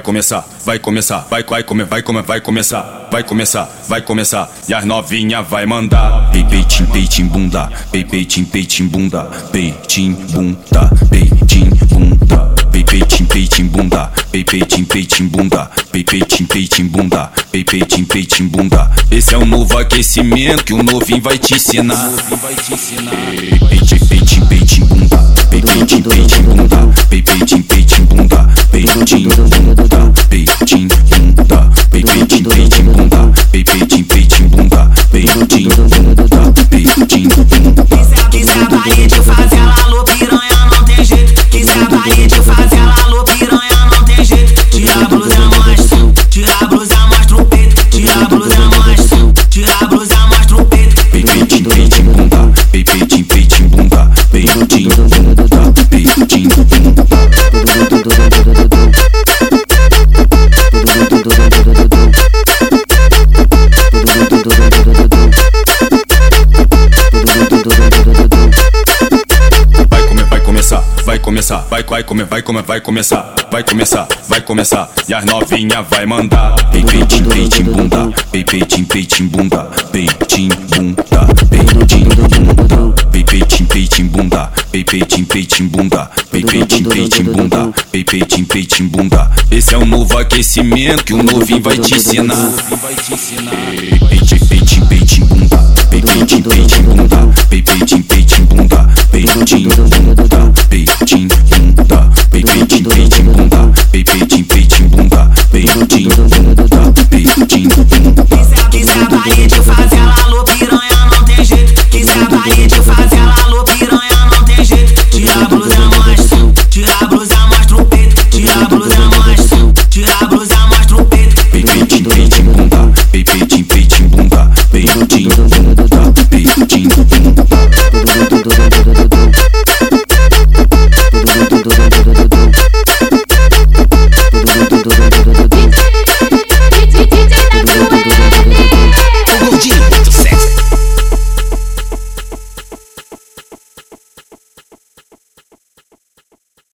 vai começar, vai começar, vai, vai comer, vai comer, vai começar, vai começar, vai começar. E as novinha vai mandar. Pei, peitim, peitim, bunda, pei, peitim, peitim, bunda, peitim, bunda, peitim, bunda. Pei, peitim, peitim, bunda, pei, peitim, peitim, bunda, pei, peitim, peitim, bunda, pei, peitim, peitim, bunda. Esse é o novo aquecimento que o novinho vai te ensinar. Peitim, peitim, peitim, bunda, pei, peitim, peitim, bunda, pei, começar, vai vai, comer, vai comer, vai começar, vai começar, vai começar. E as novinha vai mandar. Pei, peitim, peitim, bunda, pei, peitim, peitim, bunda, peitim, bunda, pei, peitim, peitim, bunda, pei, peitim, peitim, bunda. Esse é o novo aquecimento que o novinho vai te ensinar. Peitim, peitim, peitim, bunda, pei, peitim, peitim, bunda, pei, peitim, peitim, bunda, peitim, bunda, peitim, bunda, pei, peitim, peitim, bunda, pei, peitim, peitim, bunda, peitim, Gucci.